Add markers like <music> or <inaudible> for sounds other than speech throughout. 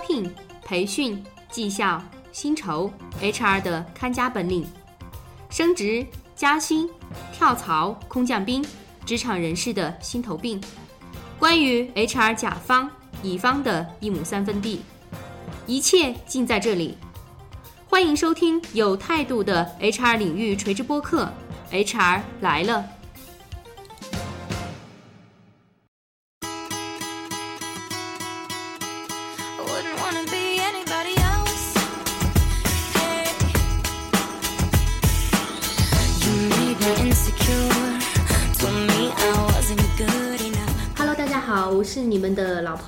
聘、培训、绩效、薪酬、HR 的看家本领，升职、加薪、跳槽、空降兵，职场人士的心头病。关于 HR 甲方、乙方的一亩三分地，一切尽在这里。欢迎收听有态度的 HR 领域垂直播客，HR 来了。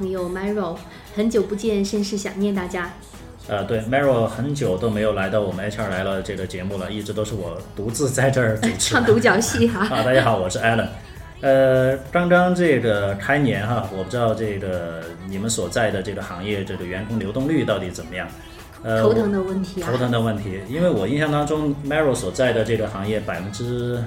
朋友 Maro，很久不见，甚是想念大家。呃，对，Maro 很久都没有来到我们 HR 来了这个节目了，一直都是我独自在这儿主持，唱独角戏哈。<laughs> 啊，大家好，我是 Alan。呃，刚刚这个开年哈，我不知道这个你们所在的这个行业这个员工流动率到底怎么样？呃，头疼的问题啊。头疼的问题，因为我印象当中，Maro 所在的这个行业百分之。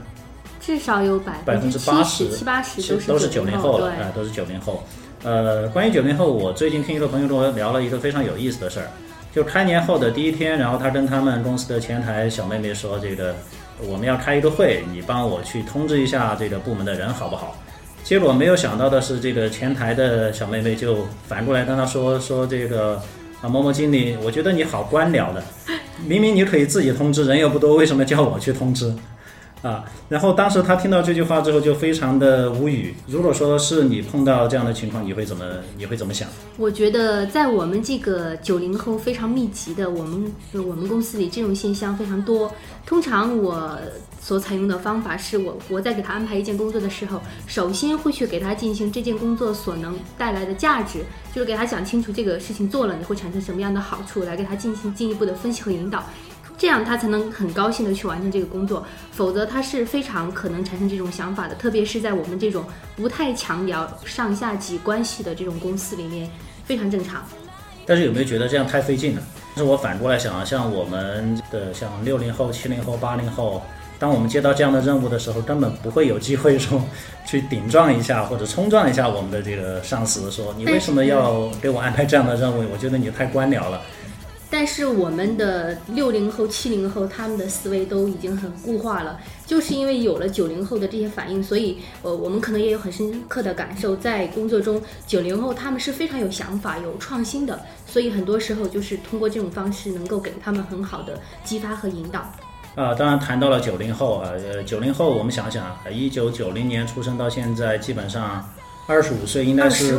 至少有百百分之八十七八十都是都是九零后了，呃，都是九零后。呃，关于九零后，我最近听一个朋友跟我聊了一个非常有意思的事儿，就开年后的第一天，然后他跟他们公司的前台小妹妹说：“这个我们要开一个会，你帮我去通知一下这个部门的人好不好？”结果没有想到的是，这个前台的小妹妹就反过来跟他说：“说这个啊，某某经理，我觉得你好官僚的，明明你可以自己通知，人又不多，为什么叫我去通知？”啊，然后当时他听到这句话之后就非常的无语。如果说是你碰到这样的情况，你会怎么你会怎么想？我觉得在我们这个九零后非常密集的我们我们公司里，这种现象非常多。通常我所采用的方法是我我在给他安排一件工作的时候，首先会去给他进行这件工作所能带来的价值，就是给他讲清楚这个事情做了你会产生什么样的好处，来给他进行进一步的分析和引导。这样他才能很高兴的去完成这个工作，否则他是非常可能产生这种想法的，特别是在我们这种不太强调上下级关系的这种公司里面，非常正常。但是有没有觉得这样太费劲了？但是我反过来想啊，像我们的像六零后、七零后、八零后，当我们接到这样的任务的时候，根本不会有机会说去顶撞一下或者冲撞一下我们的这个上司，说你为什么要给我安排这样的任务？我觉得你太官僚了。但是我们的六零后、七零后，他们的思维都已经很固化了，就是因为有了九零后的这些反应，所以呃，我们可能也有很深刻的感受，在工作中，九零后他们是非常有想法、有创新的，所以很多时候就是通过这种方式，能够给他们很好的激发和引导。啊，当然谈到了九零后啊，呃，九零后，我们想想，一九九零年出生到现在，基本上。二十五岁应该是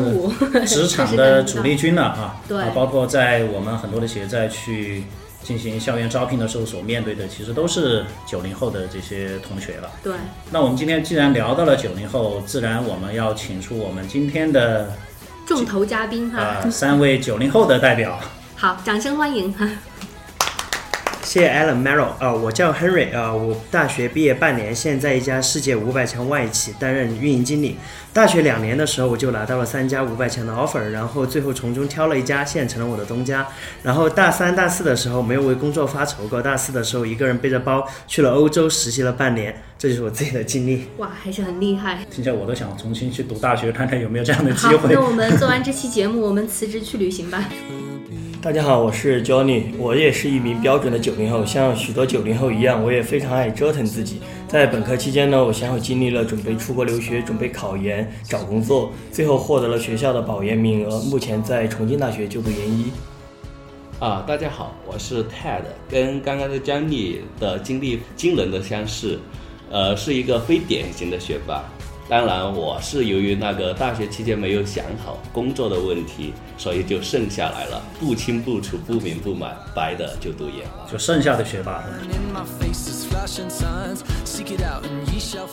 职场的主力军了啊！对，包括在我们很多的企业在去进行校园招聘的时候所面对的，其实都是九零后的这些同学了。对，那我们今天既然聊到了九零后，自然我们要请出我们今天的重头嘉宾哈，三位九零后的代表。好，掌声欢迎哈。谢谢 Alan Merrill 啊，我叫 Henry 啊，我大学毕业半年，现在一家世界五百强外企担任运营经理。大学两年的时候，我就拿到了三家五百强的 offer，然后最后从中挑了一家，现在成了我的东家。然后大三、大四的时候没有为工作发愁过，大四的时候一个人背着包去了欧洲实习了半年，这就是我自己的经历。哇，还是很厉害。听起来我都想重新去读大学，看看有没有这样的机会。那我们做完这期节目，我们辞职去旅行吧。大家好，我是 Johnny，我也是一名标准的九零后，像许多九零后一样，我也非常爱折腾自己。在本科期间呢，我先后经历了准备出国留学、准备考研、找工作，最后获得了学校的保研名额，目前在重庆大学就读研一。啊，大家好，我是 Ted，跟刚刚的 Johnny 的经历惊人的相似，呃，是一个非典型的学霸。当然，我是由于那个大学期间没有想好工作的问题，所以就剩下来了，不清不楚、不明不白，白的就读研了，就剩下的学霸。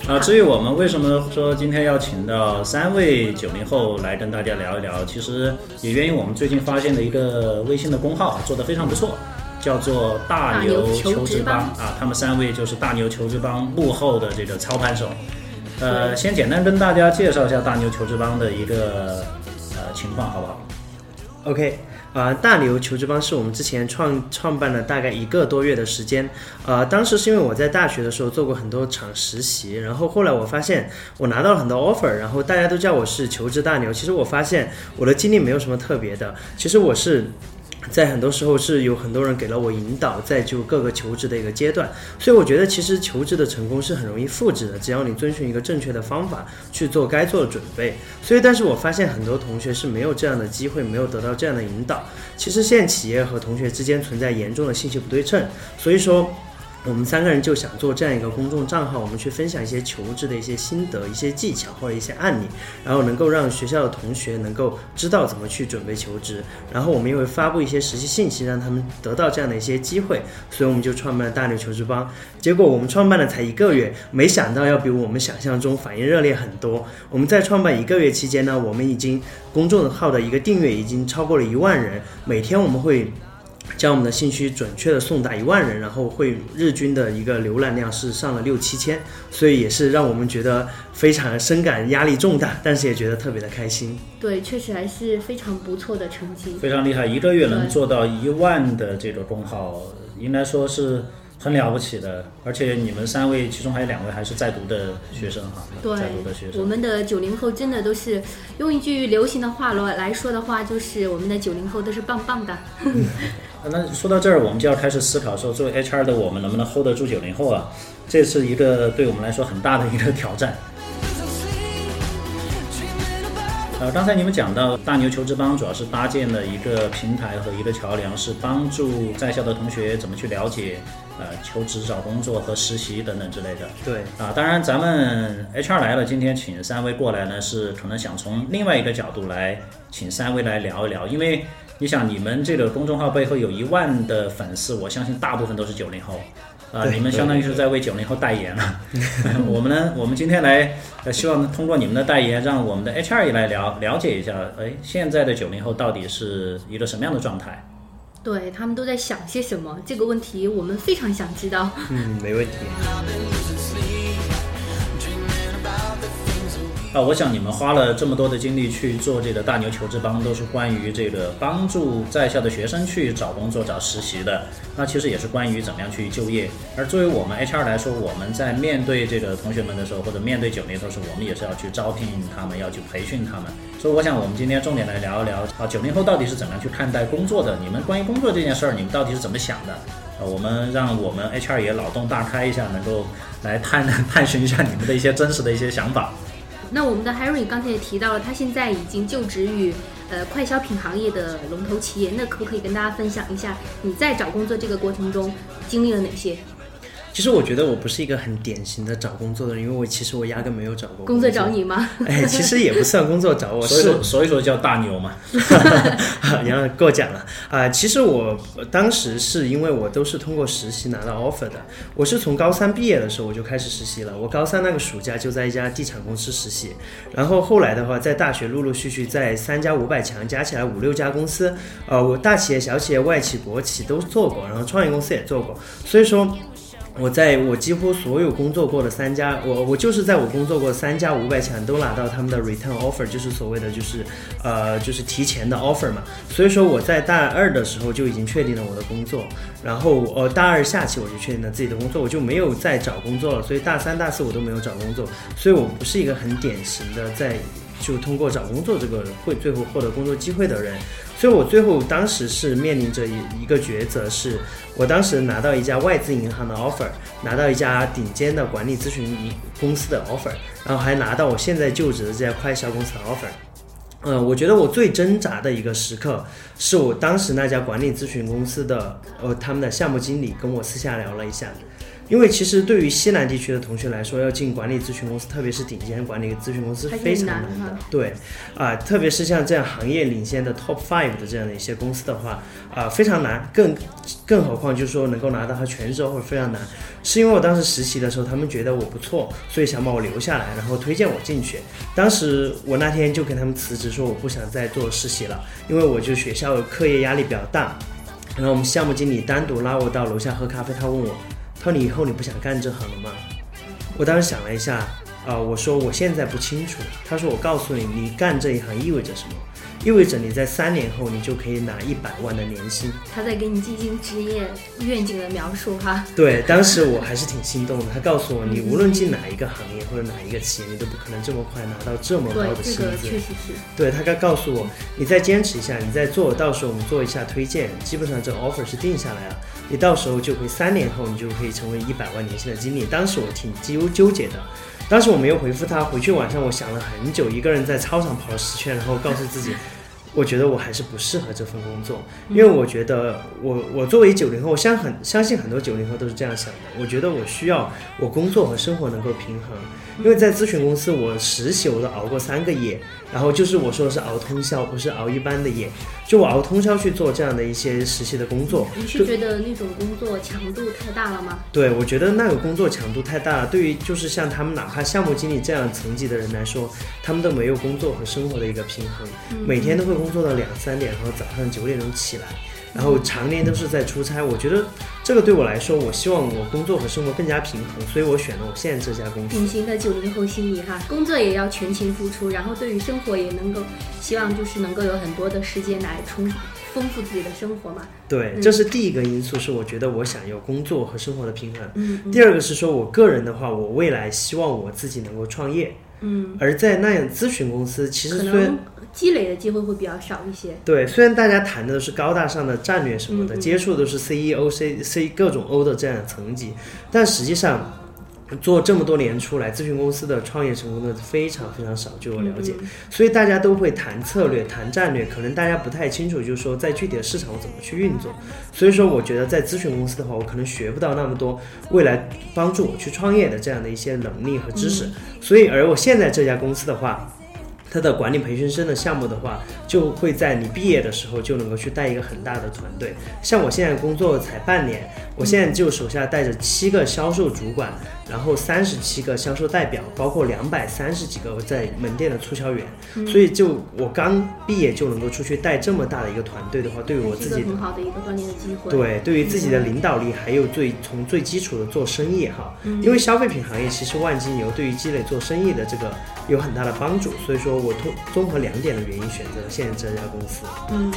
啊，至于我们为什么说今天要请到三位九零后来跟大家聊一聊，其实也源于我们最近发现的一个微信的公号，做的非常不错，叫做大牛求职帮啊，他们三位就是大牛求职帮幕后的这个操盘手。呃，先简单跟大家介绍一下大牛求职帮的一个呃情况，好不好？OK，呃，大牛求职帮是我们之前创创办了大概一个多月的时间。呃，当时是因为我在大学的时候做过很多场实习，然后后来我发现我拿到了很多 offer，然后大家都叫我是求职大牛。其实我发现我的经历没有什么特别的，其实我是。在很多时候是有很多人给了我引导，在就各个求职的一个阶段，所以我觉得其实求职的成功是很容易复制的，只要你遵循一个正确的方法去做该做的准备。所以，但是我发现很多同学是没有这样的机会，没有得到这样的引导。其实现在企业和同学之间存在严重的信息不对称，所以说。我们三个人就想做这样一个公众账号，我们去分享一些求职的一些心得、一些技巧或者一些案例，然后能够让学校的同学能够知道怎么去准备求职。然后我们也会发布一些实习信息，让他们得到这样的一些机会。所以我们就创办了大牛求职帮。结果我们创办了才一个月，没想到要比我们想象中反应热烈很多。我们在创办一个月期间呢，我们已经公众号的一个订阅已经超过了一万人，每天我们会。将我们的信息准确的送达一万人，然后会日均的一个浏览量是上了六七千，所以也是让我们觉得非常深感压力重大，但是也觉得特别的开心。对，确实还是非常不错的成绩，非常厉害，一个月能做到一万的这个公号，应该说是。很了不起的，而且你们三位，其中还有两位还是在读的学生哈，在读的学生。我们的九零后真的都是用一句流行的话来来说的话，就是我们的九零后都是棒棒的。那说到这儿，我们就要开始思考说，作为 HR 的我们能不能 hold 得住九零后啊？这是一个对我们来说很大的一个挑战。呃，刚才你们讲到大牛求职帮主要是搭建了一个平台和一个桥梁，是帮助在校的同学怎么去了解。呃，求职、找工作和实习等等之类的。对啊，当然咱们 HR 来了，今天请三位过来呢，是可能想从另外一个角度来请三位来聊一聊。因为你想，你们这个公众号背后有一万的粉丝，我相信大部分都是九零后啊，你们相当于是在为九零后代言了。<laughs> 我们呢，我们今天来，希望通过你们的代言，让我们的 HR 也来了了解一下，哎，现在的九零后到底是一个什么样的状态？对他们都在想些什么？这个问题我们非常想知道。嗯，没问题。啊，我想你们花了这么多的精力去做这个大牛求职帮，都是关于这个帮助在校的学生去找工作、找实习的。那其实也是关于怎么样去就业。而作为我们 HR 来说，我们在面对这个同学们的时候，或者面对九零后时候，我们也是要去招聘他们，要去培训他们。所以我想，我们今天重点来聊一聊啊，九零后到底是怎么样去看待工作的？你们关于工作这件事儿，你们到底是怎么想的？呃，我们让我们 HR 也脑洞大开一下，能够来探探寻一下你们的一些真实的一些想法。那我们的 Harry 刚才也提到了，他现在已经就职于呃快消品行业的龙头企业。那可不可以跟大家分享一下你在找工作这个过程中经历了哪些？其实我觉得我不是一个很典型的找工作的人，因为我其实我压根没有找过工作找你吗？哎，其实也不算工作找我，所以说所以说叫大牛嘛。<laughs> 你要过奖了啊！其实我当时是因为我都是通过实习拿到 offer 的。我是从高三毕业的时候我就开始实习了。我高三那个暑假就在一家地产公司实习，然后后来的话在大学陆陆续续在三家五百强加起来五六家公司，呃，我大企业、小企业、外企、国企都做过，然后创业公司也做过，所以说。我在我几乎所有工作过的三家，我我就是在我工作过三家五百强都拿到他们的 return offer，就是所谓的就是呃就是提前的 offer 嘛。所以说我在大二的时候就已经确定了我的工作，然后呃大二下期我就确定了自己的工作，我就没有再找工作了。所以大三大四我都没有找工作，所以我不是一个很典型的在就通过找工作这个会最后获得工作机会的人。所以我最后当时是面临着一一个抉择，是我当时拿到一家外资银行的 offer，拿到一家顶尖的管理咨询公司的 offer，然后还拿到我现在就职的这家快销公司的 offer。嗯，我觉得我最挣扎的一个时刻，是我当时那家管理咨询公司的呃他们的项目经理跟我私下聊了一下。因为其实对于西南地区的同学来说，要进管理咨询公司，特别是顶尖管理咨询公司，非常难的。对，啊，特别是像这样行业领先的 top five 的这样的一些公司的话，啊，非常难。更更何况就是说能够拿到他全职或者非常难。是因为我当时实习的时候，他们觉得我不错，所以想把我留下来，然后推荐我进去。当时我那天就跟他们辞职，说我不想再做实习了，因为我就学校课业压力比较大。然后我们项目经理单独拉我到楼下喝咖啡，他问我。他说：“你以后你不想干这行了吗？”我当时想了一下，啊、我说我现在不清楚。他说我告诉你，你干这一行意味着什么？意味着你在三年后你就可以拿一百万的年薪。他在给你进行职业愿景的描述哈。对，当时我还是挺心动的。他告诉我，<laughs> 你无论进哪一个行业或者哪一个企业，你都不可能这么快拿到这么高的，薪这个资。确实是。对他刚告诉我，你再坚持一下，你再做，到时候我们做一下推荐，基本上这个 offer 是定下来了，你到时候就会三年后你就可以成为一百万年薪的经理。当时我挺纠纠结的，当时我没有回复他，回去晚上我想了很久，一个人在操场跑了十圈，然后告诉自己。我觉得我还是不适合这份工作，因为我觉得我我作为九零后，我相很相信很多九零后都是这样想的。我觉得我需要我工作和生活能够平衡，因为在咨询公司我实习我都熬过三个夜，然后就是我说的是熬通宵，不是熬一般的夜，就我熬通宵去做这样的一些实习的工作。你是觉得那种工作强度太大了吗？对，我觉得那个工作强度太大了，对于就是像他们哪怕项目经理这样层级的人来说，他们都没有工作和生活的一个平衡，每天都会工作到两三点，然后早上九点钟起来，然后常年都是在出差。我觉得这个对我来说，我希望我工作和生活更加平衡，所以我选了我现在这家公司。典型的九零后心理哈，工作也要全情付出，然后对于生活也能够希望就是能够有很多的时间来充丰富自己的生活嘛。对，嗯这是第一个因素，是我觉得我想要工作和生活的平衡。嗯嗯第二个是说我个人的话，我未来希望我自己能够创业，嗯，而在那样咨询公司，其实可虽然积累的机会会比较少一些。对，虽然大家谈的都是高大上的战略什么的，嗯嗯接触都是 CEO、C C 各种 O 的这样的层级，但实际上。做这么多年出来，咨询公司的创业成功的非常非常少，据我了解，嗯所以大家都会谈策略、谈战略，可能大家不太清楚，就是说在具体的市场我怎么去运作。所以说，我觉得在咨询公司的话，我可能学不到那么多未来帮助我去创业的这样的一些能力和知识。所以，而我现在这家公司的话，它的管理培训生的项目的话，就会在你毕业的时候就能够去带一个很大的团队。像我现在工作才半年，我现在就手下带着七个销售主管，然后三十七个销售代表，包括两百三十几个在门店的促销员。所以就我刚毕业就能够出去带这么大的一个团队的话，对于我自己很好的一个锻炼的机会。对，对于自己的领导力，还有最从最基础的做生意哈，嗯因为消费品行业其实万金油对于积累做生意的这个有很大的帮助，所以说我通综合两点的原因选择了现在这家公司。嗯。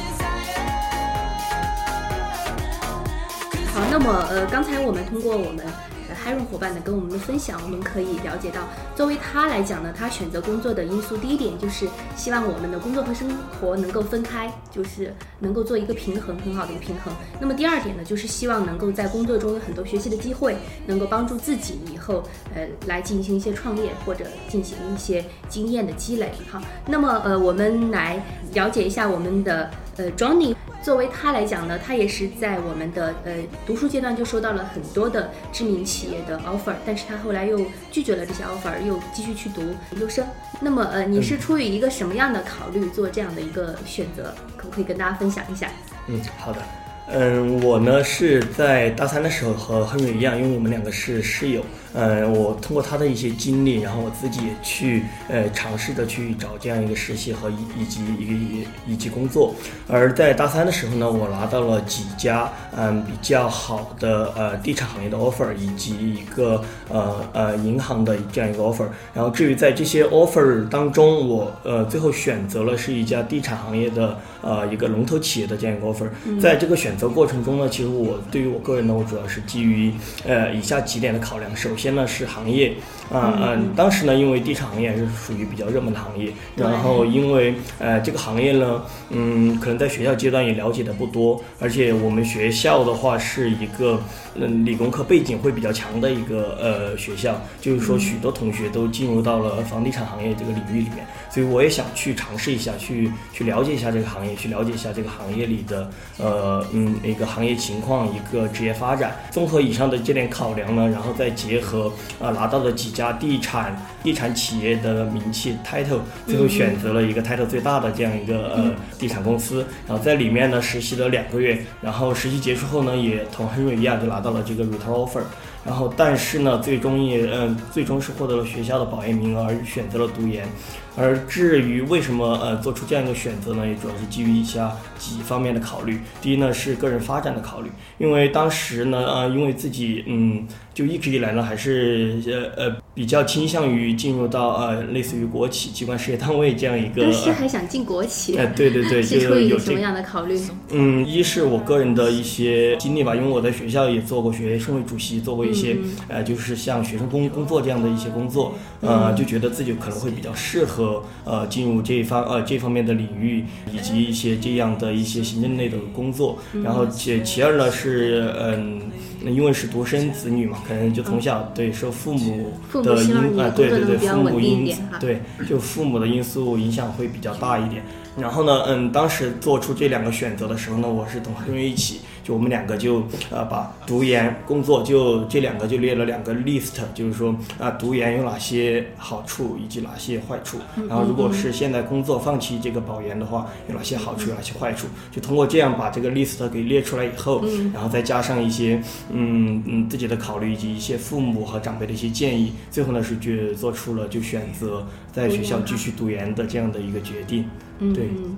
好，那么呃，刚才我们通过我们呃 Hiron 伙伴呢跟我们的分享，我们可以了解到，作为他来讲呢，他选择工作的因素，第一点就是希望我们的工作和生活能够分开，就是能够做一个平衡，很好的一个平衡。那么第二点呢，就是希望能够在工作中有很多学习的机会，能够帮助自己以后呃来进行一些创业或者进行一些经验的积累。好，那么呃，我们来了解一下我们的呃 Johnny。作为他来讲呢，他也是在我们的呃读书阶段就收到了很多的知名企业的 offer，但是他后来又拒绝了这些 offer，又继续去读研究生。那么呃，你是出于一个什么样的考虑做这样的一个选择？可不可以跟大家分享一下？嗯，好的。嗯，我呢是在大三的时候和亨瑞一样，因为我们两个是室友。嗯，我通过他的一些经历，然后我自己也去呃尝试着去找这样一个实习和以以及一个以以及工作。而在大三的时候呢，我拿到了几家嗯比较好的呃地产行业的 offer，以及一个呃呃银行的这样一个 offer。然后至于在这些 offer 当中，我呃最后选择了是一家地产行业的呃一个龙头企业的这样一个 offer。在这个选择过程中呢，其实我对于我个人呢，我主要是基于呃以下几点的考量。首先呢是行业啊嗯，当时呢因为地产行业还是属于比较热门的行业，然后因为呃这个行业呢，嗯可能在学校阶段也了解的不多，而且我们学校的话是一个嗯理工科背景会比较强的一个呃学校，就是说许多同学都进入到了房地产行业这个领域里面，所以我也想去尝试一下，去去了解一下这个行业，去了解一下这个行业里的呃嗯一个行业情况，一个职业发展。综合以上的这点考量呢，然后再结合啊、拿到的几家地产地产企业的名气 title，最后选择了一个 title 最大的这样一个呃地产公司，然后在里面呢实习了两个月，然后实习结束后呢，也同亨瑞一样就拿到到了这个 return offer。然后，但是呢，最终也嗯，最终是获得了学校的保研名额，而选择了读研。而至于为什么呃做出这样一个选择呢，也主要是基于以下几方面的考虑。第一呢是个人发展的考虑，因为当时呢呃因为自己嗯就一直以来呢还是呃呃比较倾向于进入到呃类似于国企、机关事业单位这样一个。当时还想进国企，哎，对对对，<laughs> 是就出于什么。样的考虑？嗯，一是我个人的一些经历吧，因为我在学校也做过学生会主席，做过一些、呃，就是像学生工工作这样的一些工作，呃，就觉得自己可能会比较适合呃进入这一方呃这方面的领域，以及一些这样的一些行政类的工作。然后其其二呢是嗯。因为是独生子女嘛，可能就从小对受父母的因啊、对对对，父母因对，就父母的因素影响会比较大一点。然后呢，嗯，当时做出这两个选择的时候呢，我是同学一起，就我们两个就呃把读研、工作就这两个就列了两个 list，就是说啊、读研有哪些好处以及哪些坏处。然后如果是现在工作放弃这个保研的话，有哪些好处，有哪些坏处，就通过这样把这个 list 给列出来以后，然后再加上一些嗯嗯自己的考虑以及一些父母和长辈的一些建议，最后呢是就做出了就选择在学校继续读研的这样的一个决定。嗯，对嗯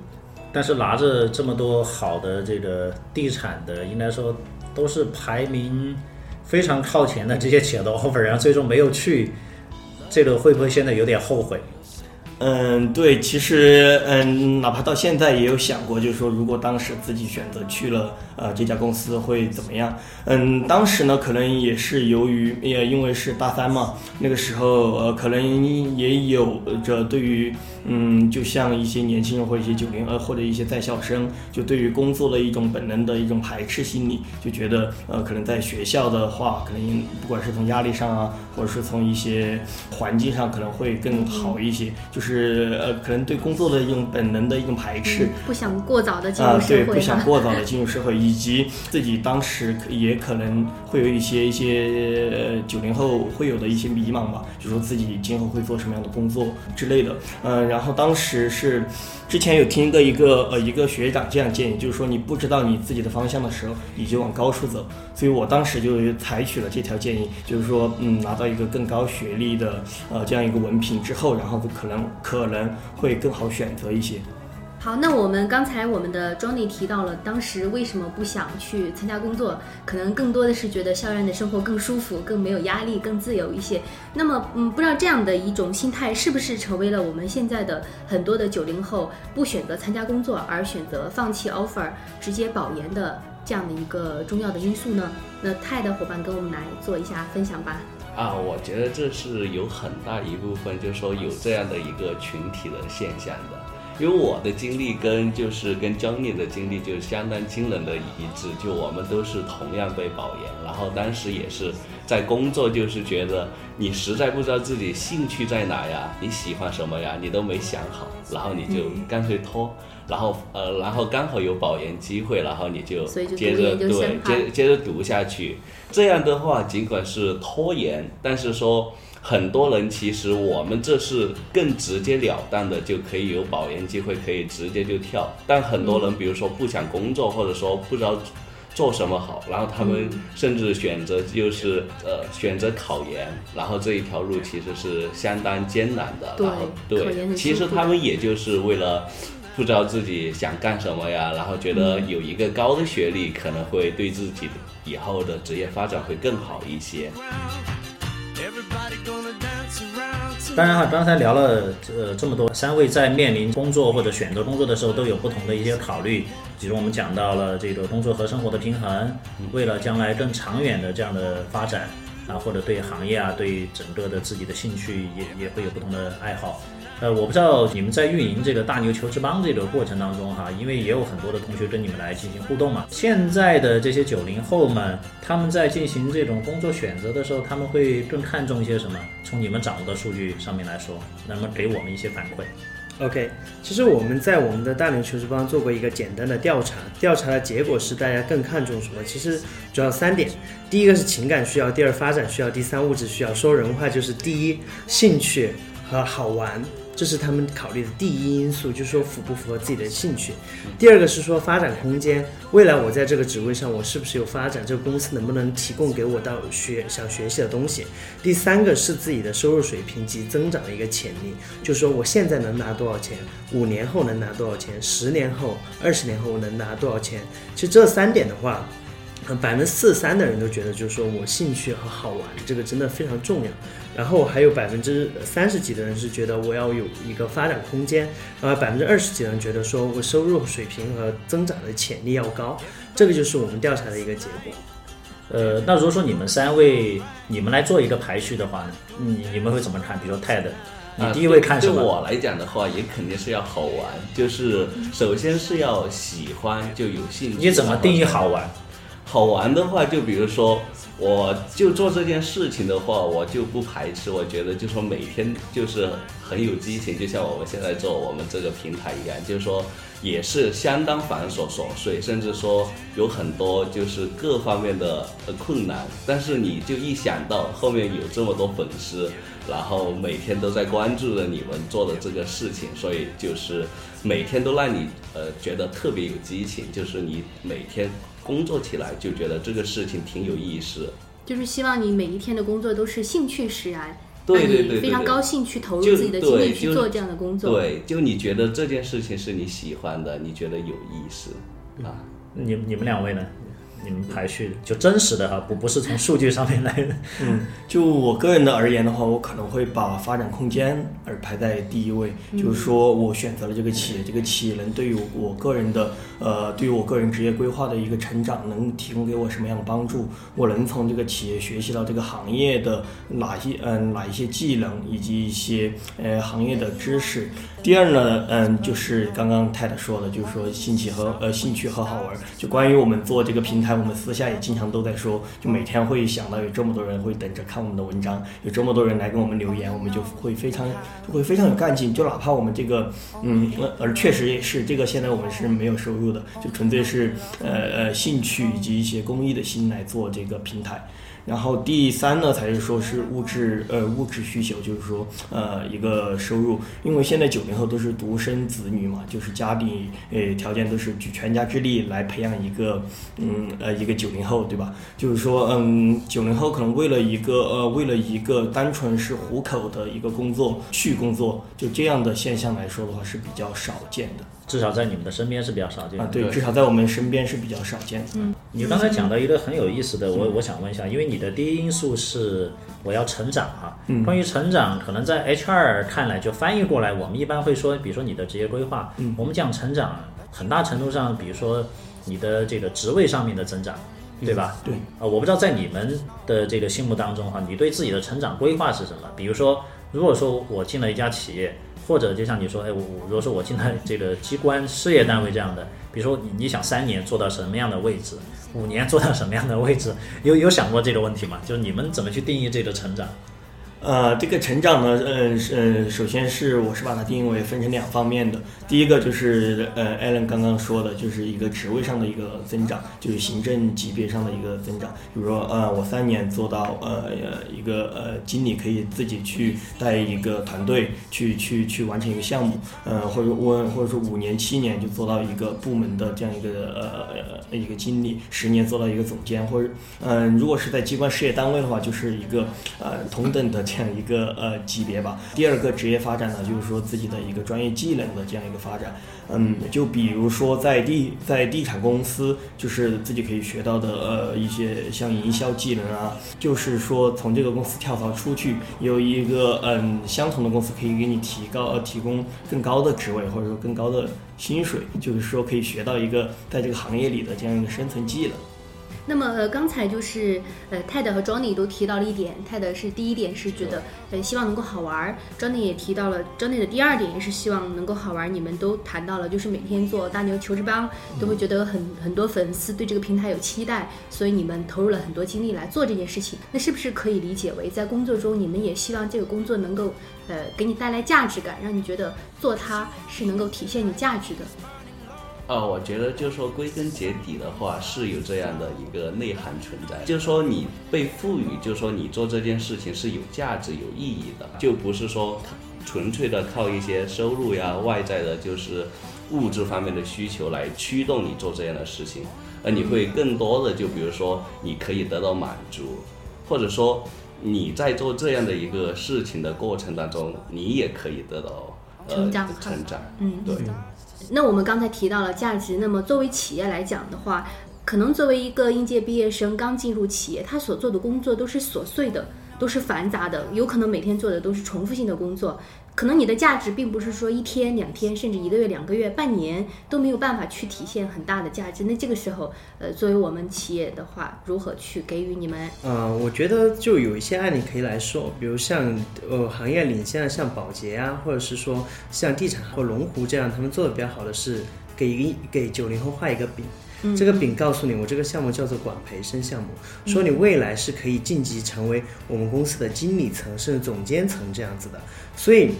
但是拿着这么多好的这个地产的，应该说都是排名非常靠前的这些企业的 offer，然后最终没有去，这个会不会现在有点后悔？嗯，对，其实嗯，哪怕到现在也有想过，就是说，如果当时自己选择去了呃这家公司会怎么样？嗯，当时呢，可能也是由于也因为是大三嘛，那个时候呃，可能也有着对于嗯，就像一些年轻人或者一些九零呃或者一些在校生，就对于工作的一种本能的一种排斥心理，就觉得呃，可能在学校的话，可能不管是从压力上啊，或者是从一些环境上，可能会更好一些，就是呃，可能对工作的一种本能的一种排斥。不想过早的进啊、入社对，不。想 <laughs> 过早的进入社会，以及自己当时也可能会有一些一些九零后会有的一些迷茫吧，就说自己今后会做什么样的工作之类的。嗯、然后当时是之前有听过一个呃一个学长这样建议，就是说你不知道你自己的方向的时候，你就往高处走。所以我当时就采取了这条建议，就是说嗯拿到一个更高学历的呃这样一个文凭之后，然后可能可能会更好选择一些。好，那我们刚才我们的 Johnny 提到了当时为什么不想去参加工作，可能更多的是觉得校园的生活更舒服、更没有压力、更自由一些。那么，嗯，不知道这样的一种心态是不是成为了我们现在的很多的九零后不选择参加工作，而选择放弃 offer 直接保研的这样的一个重要的因素呢？那泰的伙伴跟我们来做一下分享吧。啊，我觉得这是有很大一部分，就是说有这样的一个群体的现象的。因为我的经历跟就是跟 Johnny 的经历就相当惊人的一致，就我们都是同样被保研，然后当时也是在工作，就是觉得你实在不知道自己兴趣在哪呀，你喜欢什么呀，你都没想好，然后你就干脆拖，然后呃，然后刚好有保研机会，然后你就接着对接接着读下去。这样的话，尽管是拖延，但是说很多人其实我们这是更直截了当的，就可以有保研机会，可以直接就跳。但很多人，比如说不想工作，或者说不知道。做什么好，然后他们甚至选择就是呃选择考研，然后这一条路其实是相当艰难的。对然后对，考研很其实他们也就是为了不知道自己想干什么呀，然后觉得有一个高的学历可能会对自己以后的职业发展会更好一些。当然哈，刚才聊了呃这么多，三位在面临工作或者选择工作的时候都有不同的一些考虑，其中我们讲到了这个工作和生活的平衡，为了将来更长远的这样的发展啊，或者对行业啊，对整个的自己的兴趣也也会有不同的爱好。呃，我不知道你们在运营这个大牛求职帮这个过程当中哈，因为也有很多的同学跟你们来进行互动嘛。现在的这些九零后们，他们在进行这种工作选择的时候，他们会更看重一些什么？从你们掌握的数据上面来说，能不能给我们一些反馈？OK，其实我们在我们的大牛求职帮做过一个简单的调查，调查的结果是大家更看重什么？其实主要三点，第一个是情感需要，第二发展需要，第三物质需要。说人话就是第一兴趣和好玩，这是他们考虑的第一因素，就是说符不符合自己的兴趣。第二个是说发展空间，未来我在这个职位上我是不是有发展，这个公司能不能提供给我到学想学习的东西。第三个是自己的收入水平及增长的一个潜力，就是说我现在能拿多少钱，五年后能拿多少钱，十年后、二十年后能拿多少钱。其实这三点的话，百分之四三的人都觉得，就是说我兴趣和好玩这个真的非常重要。然后还有百分之三十几的人是觉得我要有一个发展空间，呃，百分之二十几的人觉得说我收入水平和增长的潜力要高。这个就是我们调查的一个结果。呃，那如果说你们三位你们来做一个排序的话，你你们会怎么看？比如说 Ted，你第一位看什么？对我来讲的话，也肯定是要好玩，就是首先是要喜欢，就有兴趣。你怎么定义好玩？好玩的话，就比如说，我就做这件事情的话，我就不排斥。我觉得就说每天就是很有激情，就像我们现在做我们这个平台一样，就是说也是相当繁琐琐碎，甚至说有很多就是各方面的困难。但是你就一想到后面有这么多粉丝，然后每天都在关注着你们做的这个事情，所以就是每天都让你呃觉得特别有激情，就是你每天。工作起来就觉得这个事情挺有意思，就是希望你每一天的工作都是兴趣使然，对对对，非常高兴去投入自己的精力去做这样的工作。对，就你觉得这件事情是你喜欢的，你觉得有意思啊？你你们两位呢？你们排序就真实的哈，不不是从数据上面来的。嗯，就我个人的而言的话，我可能会把发展空间而排在第一位。就是说我选择了这个企业，这个企业能对于我个人的呃，对于我个人职业规划的一个成长，能提供给我什么样的帮助？我能从这个企业学习到这个行业的哪些嗯哪一些技能，以及一些呃行业的知识。第二呢，嗯，就是刚刚泰 d 说的，就是说兴趣和呃兴趣和好玩。就关于我们做这个平台。我们私下也经常都在说，就每天会想到有这么多人会等着看我们的文章，有这么多人来给我们留言，我们就会非常就会非常有干劲。就哪怕我们这个，嗯，而确实也是这个，现在我们是没有收入的，就纯粹是呃呃兴趣以及一些公益的心来做这个平台。然后第三呢，才是说是物质，呃，物质需求，就是说，呃，一个收入，因为现在九零后都是独生子女嘛，就是家里，呃，条件都是举全家之力来培养一个，嗯，呃，一个九零后，对吧？就是说，嗯，九零后可能为了一个，呃，为了一个单纯是糊口的一个工作去工作，就这样的现象来说的话是比较少见的。至少在你们的身边是比较少见啊，对，至少在我们身边是比较少见。嗯，你刚才讲到一个很有意思的，我我想问一下，因为你的第一因素是我要成长哈。嗯。关于成长，可能在 HR 看来就翻译过来，我们一般会说，比如说你的职业规划，嗯，我们讲成长，很大程度上，比如说你的这个职位上面的增长，对吧？对。啊，我不知道在你们的这个心目当中哈，你对自己的成长规划是什么？比如说，如果说我进了一家企业。或者就像你说，哎，我如果说我进来这个机关事业单位这样的，比如说你你想三年做到什么样的位置，五年做到什么样的位置，有有想过这个问题吗？就是你们怎么去定义这个成长？呃，这个成长呢，嗯，是首先是我是把它定义为分成两方面的。第一个就是呃，Allen 刚刚说的，就是一个职位上的一个增长，就是行政级别上的一个增长。比如说，呃，我三年做到呃一个呃经理，可以自己去带一个团队，去去去完成一个项目，呃，或者我或者说五年七年就做到一个部门的这样一个呃一个经理，十年做到一个总监，或者嗯，如果是在机关事业单位的话，就是一个呃同等的。这样一个呃级别吧。第二个职业发展呢，就是说自己的一个专业技能的这样一个发展。嗯，就比如说在地在地产公司，就是自己可以学到的呃一些像营销技能啊，就是说从这个公司跳槽出去，有一个嗯相同的公司可以给你提高呃提供更高的职位或者说更高的薪水，就是说可以学到一个在这个行业里的这样一个生存技能。那么呃，刚才就是呃，Ted 和 Johnny 都提到了一点，Ted 是第一点是觉得呃希望能够好玩，Johnny 也提到了，Johnny 的第二点也是希望能够好玩。你们都谈到了，就是每天做大牛求职帮，都会觉得很很多粉丝对这个平台有期待，所以你们投入了很多精力来做这件事情。那是不是可以理解为在工作中你们也希望这个工作能够呃给你带来价值感，让你觉得做它是能够体现你价值的？啊，我觉得就是说归根结底的话是有这样的一个内涵存在，就是说你被赋予，就是说你做这件事情是有价值、有意义的，就不是说纯粹的靠一些收入呀、外在的，就是物质方面的需求来驱动你做这样的事情，而你会更多的就比如说你可以得到满足，或者说你在做这样的一个事情的过程当中，你也可以得到成长，成长，嗯，对。那我们刚才提到了价值，那么作为企业来讲的话，可能作为一个应届毕业生刚进入企业，他所做的工作都是琐碎的，都是繁杂的，有可能每天做的都是重复性的工作。可能你的价值并不是说一天、两天，甚至一个月、两个月、半年都没有办法去体现很大的价值。那这个时候，呃，作为我们企业的话，如何去给予你们？呃，我觉得就有一些案例可以来说，比如像呃行业领先的像宝洁啊，或者是说像地产或龙湖这样，他们做的比较好的是给一给九零后画一个饼。这个饼告诉你，我这个项目叫做管培生项目，说你未来是可以晋级成为我们公司的经理层甚至总监层这样子的，所以。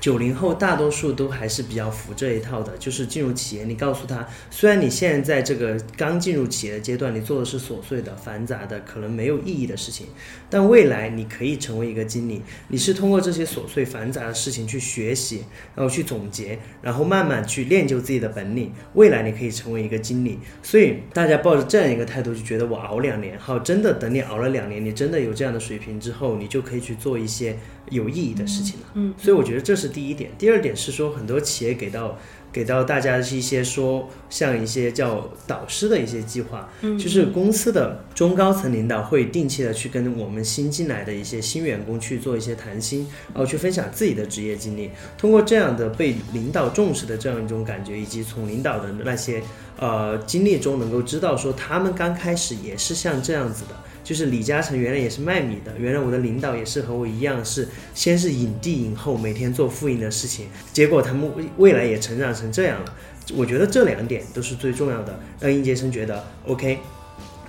九零后大多数都还是比较服这一套的，就是进入企业，你告诉他，虽然你现在在这个刚进入企业的阶段，你做的是琐碎的、繁杂的、可能没有意义的事情，但未来你可以成为一个经理，你是通过这些琐碎繁杂的事情去学习，然后去总结，然后慢慢去练就自己的本领，未来你可以成为一个经理。所以大家抱着这样一个态度，就觉得我熬两年，好，真的等你熬了两年，你真的有这样的水平之后，你就可以去做一些。有意义的事情了，嗯，所以我觉得这是第一点。第二点是说，很多企业给到给到大家的是一些说，像一些叫导师的一些计划，嗯，就是公司的中高层领导会定期的去跟我们新进来的一些新员工去做一些谈心，然后去分享自己的职业经历。通过这样的被领导重视的这样一种感觉，以及从领导的那些呃经历中能够知道说，他们刚开始也是像这样子的。就是李嘉诚原来也是卖米的，原来我的领导也是和我一样，是先是影帝影后，每天做复印的事情，结果他们未未来也成长成这样了。我觉得这两点都是最重要的，让应届生觉得 OK。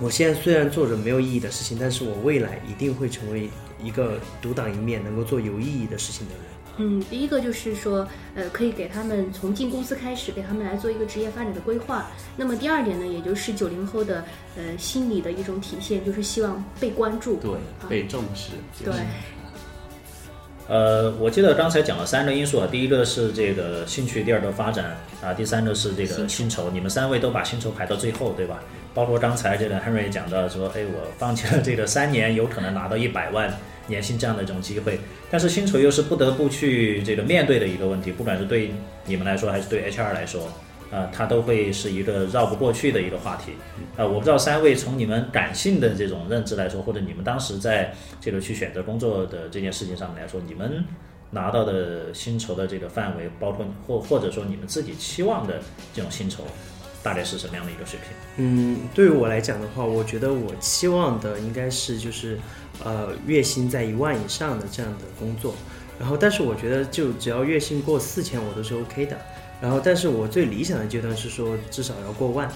我现在虽然做着没有意义的事情，但是我未来一定会成为一个独当一面、能够做有意义的事情的人。嗯，第一个就是说，呃，可以给他们从进公司开始，给他们来做一个职业发展的规划。那么第二点呢，也就是九零后的呃心理的一种体现，就是希望被关注，对，被重视，对。呃，我记得刚才讲了三个因素啊，第一个是这个兴趣，第二个发展啊，第三个是这个薪酬。你们三位都把薪酬排到最后，对吧？包括刚才这个 Henry 讲到说，哎，我放弃了这个三年有可能拿到一百万年薪这样的一种机会，但是薪酬又是不得不去这个面对的一个问题，不管是对你们来说还是对 HR 来说。呃，它都会是一个绕不过去的一个话题。呃，我不知道三位从你们感性的这种认知来说，或者你们当时在这个去选择工作的这件事情上面来说，你们拿到的薪酬的这个范围，包括或或者说你们自己期望的这种薪酬，大概是什么样的一个水平？嗯，对于我来讲的话，我觉得我期望的应该是就是呃月薪在一万以上的这样的工作。然后，但是我觉得就只要月薪过四千，我都是 OK 的。然后，但是我最理想的阶段是说，至少要过万。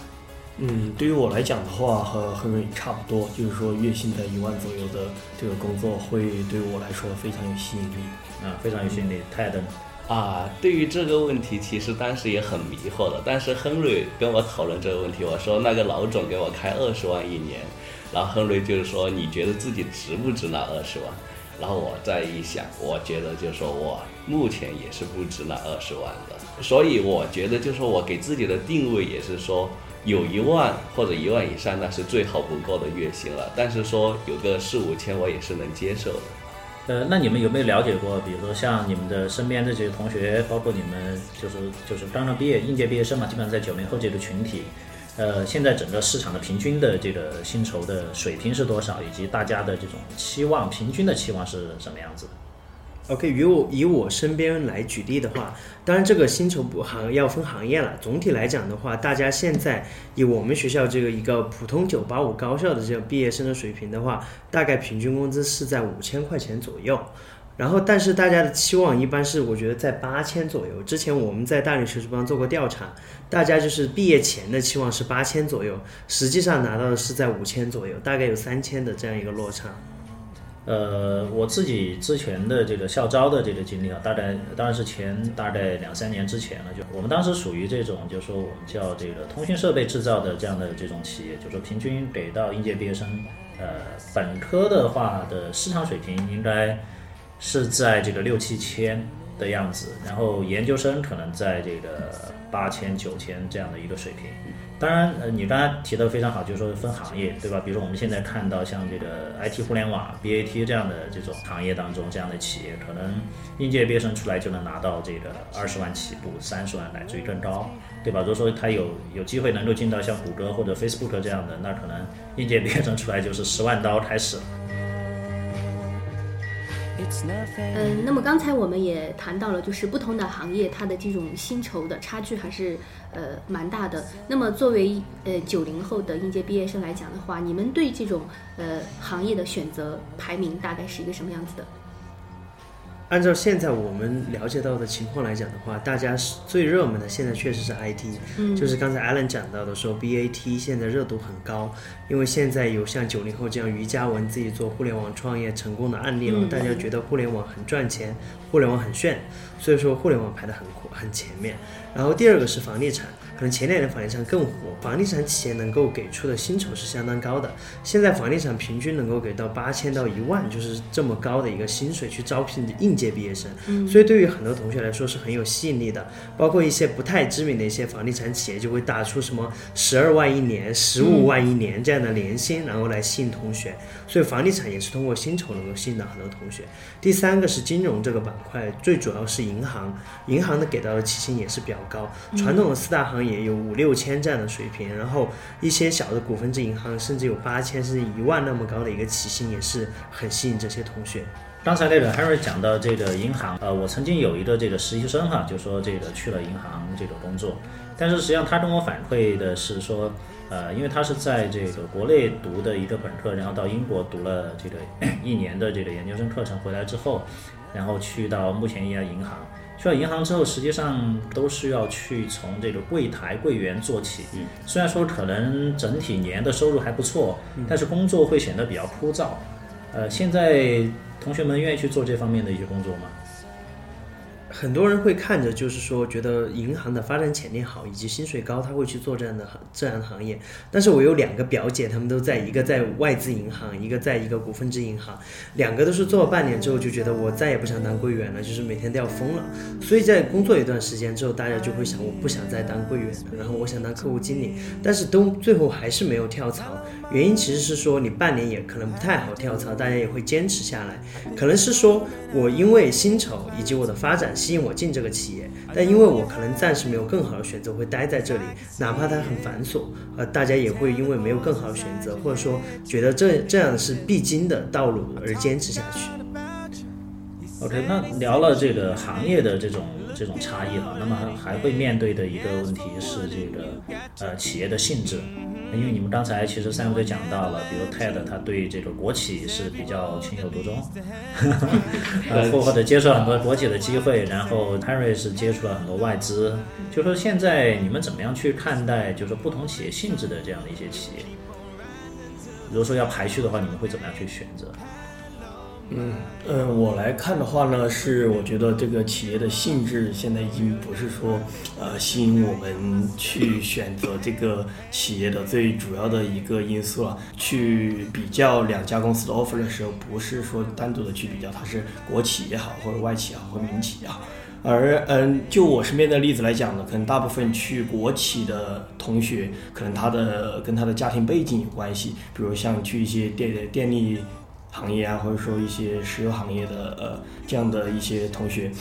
嗯，对于我来讲的话，和亨瑞差不多，就是说月薪在一万左右的这个工作，会对我来说非常有吸引力。啊，非常有吸引力。泰登啊，对于这个问题，其实当时也很迷惑的。但是亨瑞跟我讨论这个问题，我说那个老总给我开二十万一年，然后亨瑞就是说，你觉得自己值不值那二十万？然后我再一想，我觉得就是说我目前也是不值那二十万的。所以我觉得，就是说我给自己的定位也是说，有一万或者一万以上，那是最好不过的月薪了。但是说有个四五千，我也是能接受的。呃，那你们有没有了解过，比如说像你们的身边的这些同学，包括你们就是就是刚刚毕业应届毕业生嘛，基本上在九零后这个群体，呃，现在整个市场的平均的这个薪酬的水平是多少，以及大家的这种期望，平均的期望是什么样子的？？OK，以我以我身边来举例的话，当然这个薪酬不行要分行业了。总体来讲的话，大家现在以我们学校这个一个普通九八五高校的这个毕业生的水平的话，大概平均工资是在五千块钱左右。然后，但是大家的期望一般是我觉得在八千左右。之前我们在大理求职帮做过调查，大家就是毕业前的期望是八千左右，实际上拿到的是在五千左右，大概有三千的这样一个落差。呃，我自己之前的这个校招的这个经历啊，大概当然是前大概两三年之前了。就我们当时属于这种，就是说我们叫这个通讯设备制造的这样的这种企业，就是说平均给到应届毕业生，呃，本科的话的市场水平应该是在这个六七千的样子，然后研究生可能在这个八千九千这样的一个水平。当然，呃，你刚才提的非常好，就是说分行业，对吧？比如说我们现在看到像这个 IT 互联网、BAT 这样的这种行业当中，这样的企业，可能应届毕业生出来就能拿到这个二十万起步、三十万乃至于更高，对吧？如果说他有有机会能够进到像谷歌或者 Facebook 这样的，那可能应届毕业生出来就是十万刀开始。嗯，那么刚才我们也谈到了，就是不同的行业它的这种薪酬的差距还是呃蛮大的。那么作为呃九零后的应届毕业生来讲的话，你们对这种呃行业的选择排名大概是一个什么样子的？按照现在我们了解到的情况来讲的话，大家是最热门的，现在确实是 IT，嗯就是刚才 Alan 讲到的说 BAT 现在热度很高，因为现在有像九零后这样于嘉文自己做互联网创业成功的案例了，嗯大家觉得互联网很赚钱，互联网很炫，所以说互联网排得很很前面。然后第二个是房地产，可能前两年房地产更火，房地产企业能够给出的薪酬是相当高的。现在房地产平均能够给到八千到一万，就是这么高的一个薪水去招聘应届毕业生，所以对于很多同学来说是很有吸引力的。包括一些不太知名的一些房地产企业就会打出什么十二万一年、十五万一年这样的年薪，然后来吸引同学。所以房地产也是通过薪酬能够吸引到很多同学。第三个是金融这个板块，最主要是银行，银行的给到的起薪也是比较高。传统的四大行业也有五六千这样的水平，然后一些小的股份制银行甚至有八千甚至一万那么高的一个起薪，也是很吸引这些同学。刚才那个 Henry 讲到这个银行，呃，我曾经有一个这个实习生哈，就说这个去了银行这个工作，但是实际上他跟我反馈的是说，呃，因为他是在这个国内读的一个本科，然后到英国读了这个一年的这个研究生课程，回来之后，然后去到目前一家银行，去了银行之后，实际上都是要去从这个柜台柜员做起。虽然说可能整体年的收入还不错，但是工作会显得比较枯燥。呃，现在同学们愿意去做这方面的一些工作吗？很多人会看着，就是说觉得银行的发展潜力好，以及薪水高，他会去做这样的行这样的行业。但是我有两个表姐，她们都在一个在外资银行，一个在一个股份制银行，两个都是做了半年之后就觉得我再也不想当柜员了，就是每天都要疯了。所以在工作一段时间之后，大家就会想，我不想再当柜员了，然后我想当客户经理，但是都最后还是没有跳槽。原因其实是说你半年也可能不太好跳槽，大家也会坚持下来。可能是说我因为薪酬以及我的发展吸引我进这个企业，但因为我可能暂时没有更好的选择，会待在这里，哪怕它很繁琐，呃，大家也会因为没有更好的选择，或者说觉得这这样是必经的道路而坚持下去。OK，那聊了这个行业的这种这种差异了，那么还还会面对的一个问题是这个呃企业的性质，因为你们刚才其实三位都讲到了，比如 TED 他对这个国企是比较情有独钟，<laughs> 呃或或者接受很多国企的机会，然后 Henry 是接触了很多外资，就说现在你们怎么样去看待就是说不同企业性质的这样的一些企业？如果说要排序的话，你们会怎么样去选择？嗯嗯，我来看的话呢，是我觉得这个企业的性质现在已经不是说，呃，吸引我们去选择这个企业的最主要的一个因素了。去比较两家公司的 offer 的时候，不是说单独的去比较，它是国企也好，或者外企也好，或者民企也好。而嗯，就我身边的例子来讲呢，可能大部分去国企的同学，可能他的跟他的家庭背景有关系，比如像去一些电电力行业啊，或者说一些石油行业的呃这样的一些同学。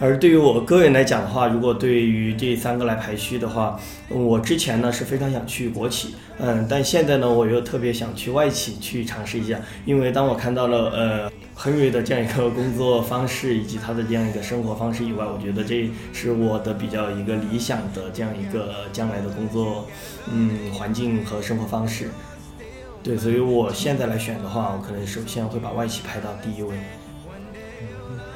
而对于我个人来讲的话，如果对于这三个来排序的话，我之前呢是非常想去国企，嗯，但现在呢我又特别想去外企去尝试一下，因为当我看到了呃亨瑞的这样一个工作方式以及他的这样一个生活方式以外，我觉得这是我的比较一个理想的这样一个将来的工作嗯环境和生活方式。对，所以我现在来选的话，我可能首先会把外企排到第一位。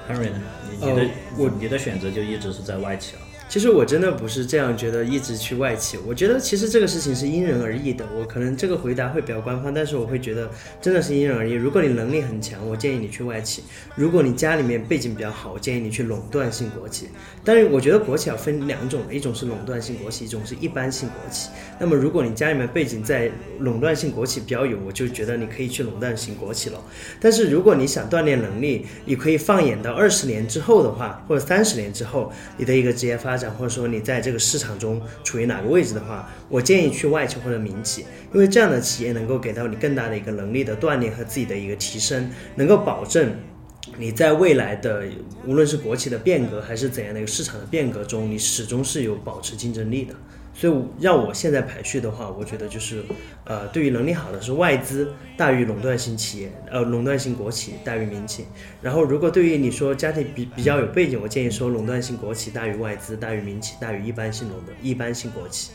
Henry 呢？你你的、呃我你的选择就一直是在外企了。其实我真的不是这样觉得，一直去外企。我觉得其实这个事情是因人而异的。我可能这个回答会比较官方，但是我会觉得真的是因人而异。如果你能力很强，我建议你去外企；如果你家里面背景比较好，我建议你去垄断性国企。但是我觉得国企要分两种，一种是垄断性国企，一种是一般性国企。那么如果你家里面背景在垄断性国企比较有，我就觉得你可以去垄断性国企了。但是如果你想锻炼能力，你可以放眼到二十年之后的话，或者三十年之后，你的一个职业发展或者说你在这个市场中处于哪个位置的话，我建议去外企或者民企，因为这样的企业能够给到你更大的一个能力的锻炼和自己的一个提升，能够保证你在未来的无论是国企的变革还是怎样的一个市场的变革中，你始终是有保持竞争力的。所以让我现在排序的话，我觉得就是，呃，对于能力好的是外资大于垄断型企业，呃，垄断性国企大于民企。然后如果对于你说家庭比比较有背景，我建议说垄断性国企大于外资大于民企大于一般性垄断一般性国企。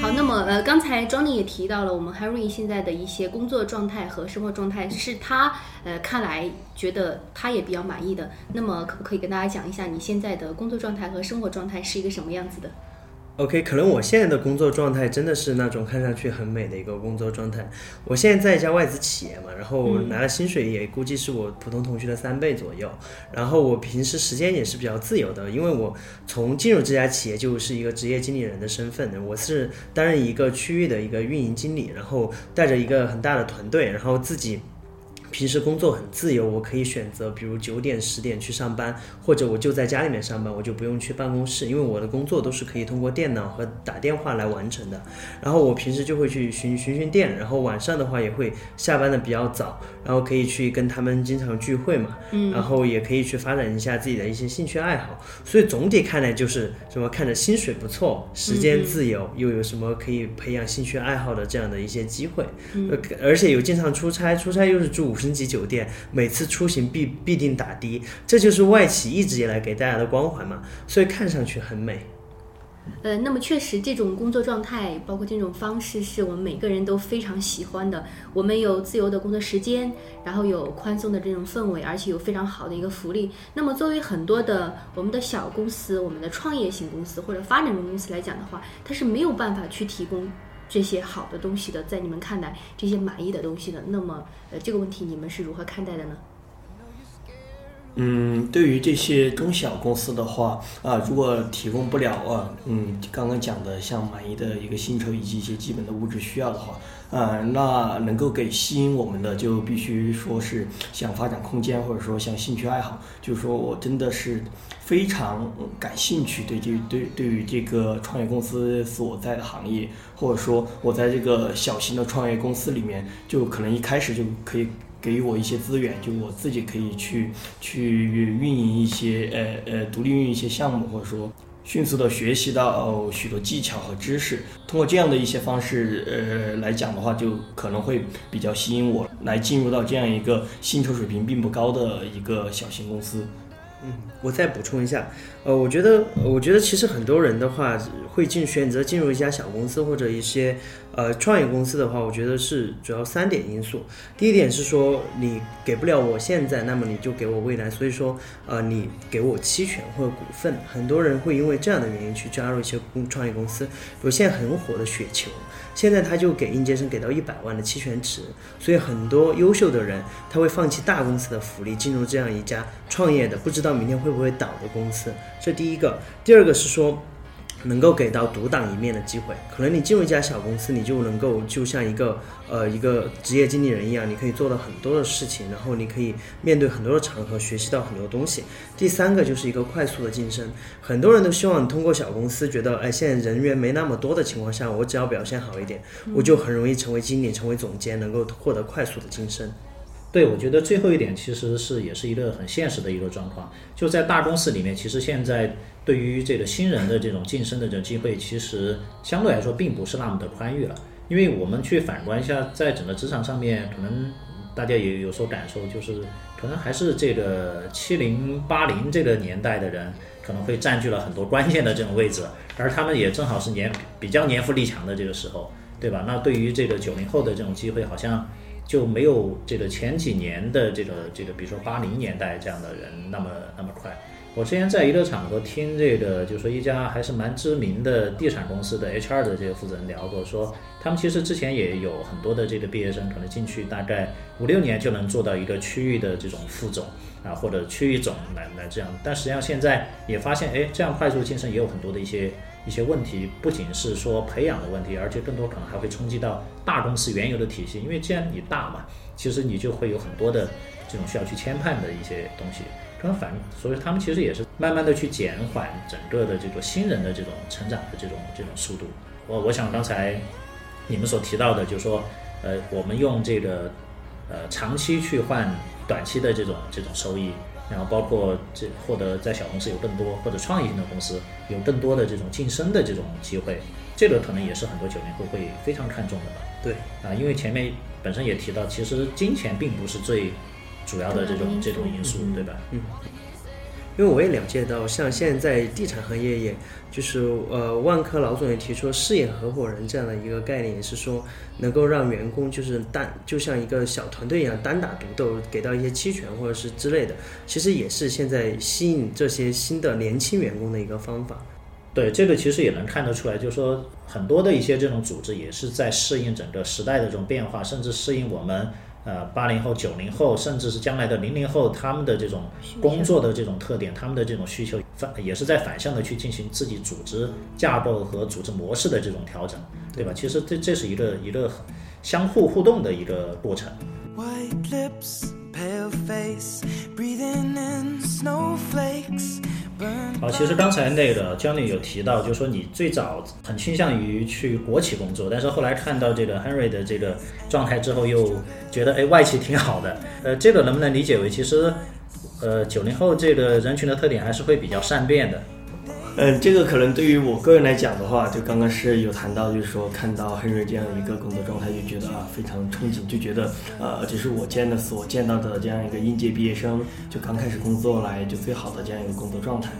好，那么呃，刚才庄丽也提到了，我们 Henry 现在的一些工作状态和生活状态是他呃看来觉得他也比较满意的。那么可不可以跟大家讲一下你现在的工作状态和生活状态是一个什么样子的？？OK，可能我现在的工作状态真的是那种看上去很美的一个工作状态。我现在在一家外资企业嘛，然后拿的薪水也估计是我普通同学的三倍左右。然后我平时时间也是比较自由的，因为我从进入这家企业就是一个职业经理人的身份，我是担任一个区域的一个运营经理，然后带着一个很大的团队，然后自己。平时工作很自由，我可以选择，比如九点、十点去上班，或者我就在家里面上班，我就不用去办公室，因为我的工作都是可以通过电脑和打电话来完成的。然后我平时就会去巡巡巡店，然后晚上的话也会下班的比较早，然后可以去跟他们经常聚会嘛，嗯，然后也可以去发展一下自己的一些兴趣爱好。所以总体看来就是什么，看着薪水不错，时间自由，又有什么可以培养兴趣爱好的这样的一些机会，呃，而且有经常出差，出差又是住五。星级酒店，每次出行必必定打的，这就是外企一直以来给大家的光环嘛，所以看上去很美。呃，那么确实，这种工作状态，包括这种方式，是我们每个人都非常喜欢的。我们有自由的工作时间，然后有宽松的这种氛围，而且有非常好的一个福利。那么，作为很多的我们的小公司、我们的创业型公司或者发展中公司来讲的话，它是没有办法去提供。这些好的东西的，在你们看来，这些满意的东西的，那么，呃，这个问题你们是如何看待的呢？嗯，对于这些中小公司的话，啊，如果提供不了啊，嗯，刚刚讲的像满意的一个薪酬以及一些基本的物质需要的话，啊，那能够给吸引我们的，就必须说是像发展空间，或者说像兴趣爱好，就是说我真的是非常感兴趣，对这对对于这个创业公司所在的行业，或者说我在这个小型的创业公司里面，就可能一开始就可以。给予我一些资源，就我自己可以去去运营一些呃呃独立运营一些项目，或者说迅速的学习到许多技巧和知识。通过这样的一些方式呃来讲的话，就可能会比较吸引我来进入到这样一个薪酬水平并不高的一个小型公司。我再补充一下，呃，我觉得，我觉得其实很多人的话会进选择进入一家小公司或者一些呃创业公司的话，我觉得是主要三点因素。第一点是说你给不了我现在，那么你就给我未来，所以说呃你给我期权或者股份，很多人会因为这样的原因去加入一些公创业公司，比如现在很火的雪球。现在他就给应届生给到一百万的期权池，所以很多优秀的人他会放弃大公司的福利，进入这样一家创业的不知道明天会不会倒的公司。这第一个，第二个是说。能够给到独当一面的机会，可能你进入一家小公司，你就能够就像一个呃一个职业经理人一样，你可以做到很多的事情，然后你可以面对很多的场合，学习到很多东西。第三个就是一个快速的晋升，很多人都希望通过小公司，觉得哎现在人员没那么多的情况下，我只要表现好一点，我就很容易成为经理，成为总监，能够获得快速的晋升。对，我觉得最后一点其实是也是一个很现实的一个状况，就在大公司里面，其实现在对于这个新人的这种晋升的这种机会，其实相对来说并不是那么的宽裕了。因为我们去反观一下，在整个职场上面，可能大家也有所感受，就是可能还是这个七零八零这个年代的人可能会占据了很多关键的这种位置，而他们也正好是年比较年富力强的这个时候，对吧？那对于这个九零后的这种机会，好像。就没有这个前几年的这个这个，比如说八零年代这样的人那么那么快。我之前在一个场合听这个，就说一家还是蛮知名的地产公司的 HR 的这个负责人聊过，说他们其实之前也有很多的这个毕业生，可能进去大概五六年就能做到一个区域的这种副总啊，或者区域总来来这样。但实际上现在也发现，哎，这样快速晋升也有很多的一些一些问题，不仅是说培养的问题，而且更多可能还会冲击到大公司原有的体系。因为既然你大嘛，其实你就会有很多的这种需要去牵绊的一些东西。跟反，所以他们其实也是慢慢的去减缓整个的这个新人的这种成长的这种这种速度。我我想刚才你们所提到的，就是说，呃，我们用这个呃长期去换短期的这种这种收益，然后包括这获得在小公司有更多或者创意性的公司有更多的这种晋升的这种机会，这个可能也是很多九零后会非常看重的吧。对啊，因为前面本身也提到，其实金钱并不是最。主要的这种这种因素，对吧？嗯，因为我也了解到，像现在地产行业，也就是呃，万科老总也提出事业合伙人这样的一个概念，也是说能够让员工就是单就像一个小团队一样单打独斗，给到一些期权或者是之类的，其实也是现在吸引这些新的年轻员工的一个方法。对，这个其实也能看得出来，就是说很多的一些这种组织也是在适应整个时代的这种变化，甚至适应我们。呃，八零后、九零后，甚至是将来的零零后，他们的这种工作的这种特点，他们的这种需求反也是在反向的去进行自己组织架构和组织模式的这种调整，对吧？其实这这是一个一个相互互动的一个过程。好，其实刚才那个 Johnny 有提到，就说你最早很倾向于去国企工作，但是后来看到这个 Henry 的这个状态之后，又觉得哎外企挺好的。呃，这个能不能理解为，其实呃九零后这个人群的特点还是会比较善变的？嗯，这个可能对于我个人来讲的话，就刚刚是有谈到，就是说看到 Henry 这样一个工作状态，就觉得啊非常憧憬，就觉得呃，这是我见的所见到的这样一个应届毕业生，就刚开始工作来就最好的这样一个工作状态。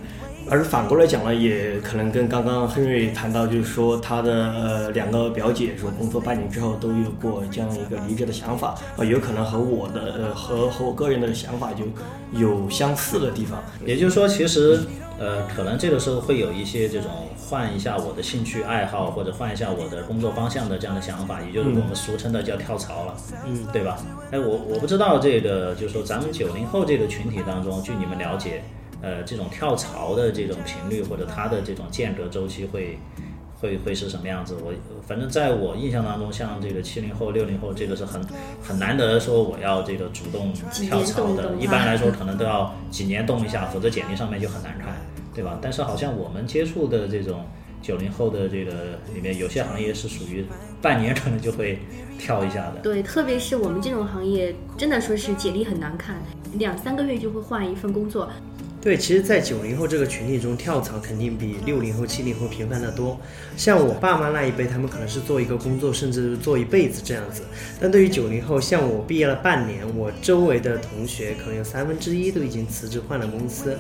而反过来讲呢，也可能跟刚刚 Henry 谈到，就是说他的呃两个表姐说工作半年之后都有过这样一个离职的想法，啊，有可能和我的呃和和我个人的想法就有相似的地方。也就是说，其实。呃，可能这个时候会有一些这种换一下我的兴趣爱好，或者换一下我的工作方向的这样的想法，也就是我们俗称的叫跳槽了，嗯，对吧？哎，我我不知道这个，就是说咱们九零后这个群体当中，据你们了解，呃，这种跳槽的这种频率或者它的这种间隔周期会。会会是什么样子？我反正在我印象当中，像这个七零后、六零后，这个是很很难得说我要这个主动跳槽的。一般来说，可能都要几年动一下，否则简历上面就很难看，对吧？但是好像我们接触的这种九零后的这个里面，有些行业是属于半年可能就会跳一下的。对，特别是我们这种行业，真的说是简历很难看，两三个月就会换一份工作。对，其实，在九零后这个群体中，跳槽肯定比六零后、七零后频繁的多。像我爸妈那一辈，他们可能是做一个工作，甚至做一辈子这样子。但对于九零后，像我毕业了半年，我周围的同学可能有三分之一都已经辞职换了公司，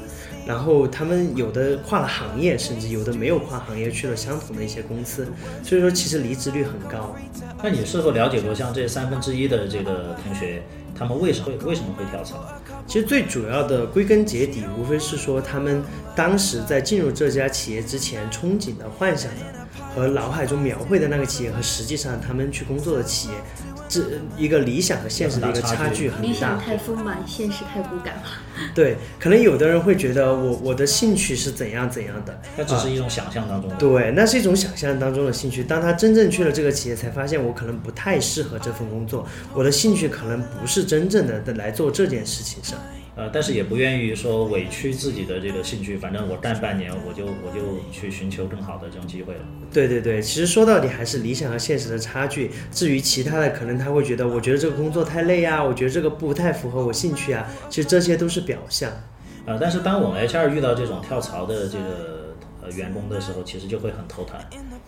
然后他们有的跨了行业，甚至有的没有跨行业去了相同的一些公司。所以说，其实离职率很高。那你是否了解过像这三分之一的这个同学？他们为什么会为什么会跳槽？其实最主要的归根结底，无非是说他们当时在进入这家企业之前憧憬的、幻想的和脑海中描绘的那个企业，和实际上他们去工作的企业。这一个理想和现实的一个差距很大，理想太丰满，现实太骨感了。<laughs> 对，可能有的人会觉得我我的兴趣是怎样怎样的，那只是一种想象当中的。对，那是一种想象当中的兴趣。当他真正去了这个企业，才发现我可能不太适合这份工作，我的兴趣可能不是真正的来做这件事情上。呃，但是也不愿意说委屈自己的这个兴趣，反正我干半年，我就我就去寻求更好的这种机会了。对对对，其实说到底还是理想和现实的差距。至于其他的，可能他会觉得，我觉得这个工作太累啊，我觉得这个不太符合我兴趣啊。其实这些都是表象。呃，但是当我们 HR 遇到这种跳槽的这个呃员工的时候，其实就会很头疼。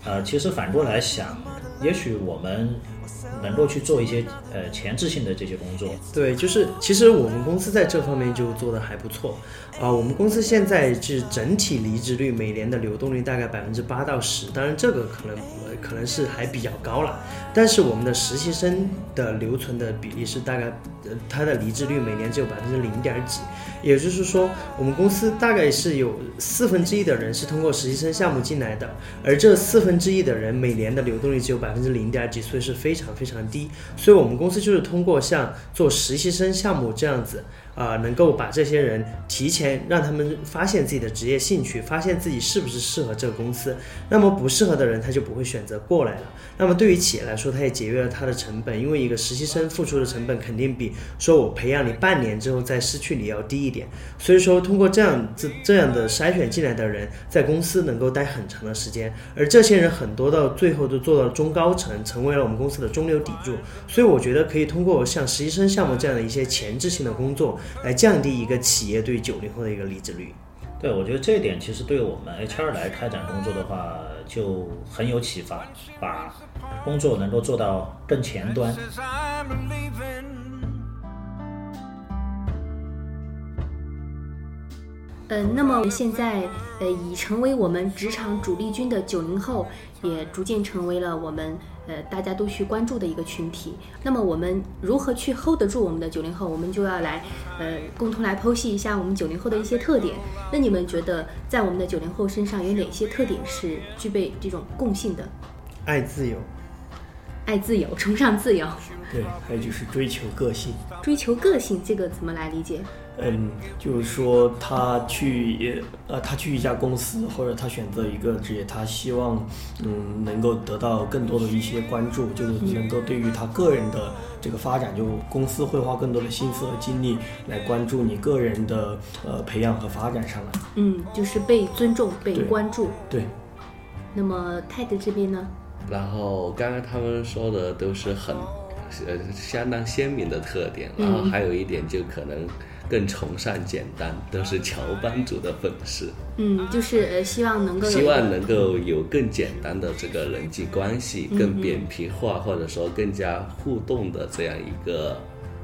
呃，其实反过来想，也许我们能够去做一些呃前置性的这些工作。对，就是其实我们公司在这方面就做的还不错啊、我们公司现在是整体离职率每年的流动率大概百分之八到十，当然这个可能呃可能是还比较高了。但是我们的实习生的留存的比例是大概呃它的离职率每年只有百分之零点几，也就是说我们公司大概是有四分之一的人是通过实习生项目进来的，而这四分之一的人每年的流动率只有百分之零点几，所以是非常非常低。所以我们公司就是通过像做实习生项目这样子，啊、能够把这些人提前让他们发现自己的职业兴趣，发现自己是不是适合这个公司。那么不适合的人他就不会选择过来了。那么对于企业来说，它也节约了它的成本，因为一个实习生付出的成本肯定比说我培养你半年之后再失去你要低一点。所以说，通过这样这这样的筛选进来的人，在公司能够待很长的时间，而这些人很多到最后都做到中高层，成为了我们公司的中流砥柱。所以我觉得可以通过像实习生项目这样的一些前置性的工作，来降低一个企业对九零后的一个离职率。对，我觉得这一点其实对我们 HR 来开展工作的话就很有启发，把工作能够做到更前端。嗯，那么现在呃已成为我们职场主力军的九零后，也逐渐成为了我们呃大家都去关注的一个群体。那么我们如何去 hold 得住我们的九零后？我们就要来呃共同来剖析一下我们九零后的一些特点。那你们觉得在我们的九零后身上有哪些特点是具备这种共性的？爱自由，爱自由，崇尚自由，对，还有就是追求个性。追求个性，这个怎么来理解？嗯，就是说他去呃，他去一家公司或者他选择一个职业，他希望嗯能够得到更多的一些关注，就是能够对于他个人的这个发展，就公司会花更多的心思和精力来关注你个人的呃培养和发展上来。嗯，就是被尊重、被关注。对，那么泰德这边呢？然后刚刚他们说的都是很呃相当鲜明的特点，然后还有一点就可能更崇尚简单，都是乔帮主的粉丝，嗯，就是呃，希望能够希望能够有更简单的这个人际关系，更扁平化或者说更加互动的这样一个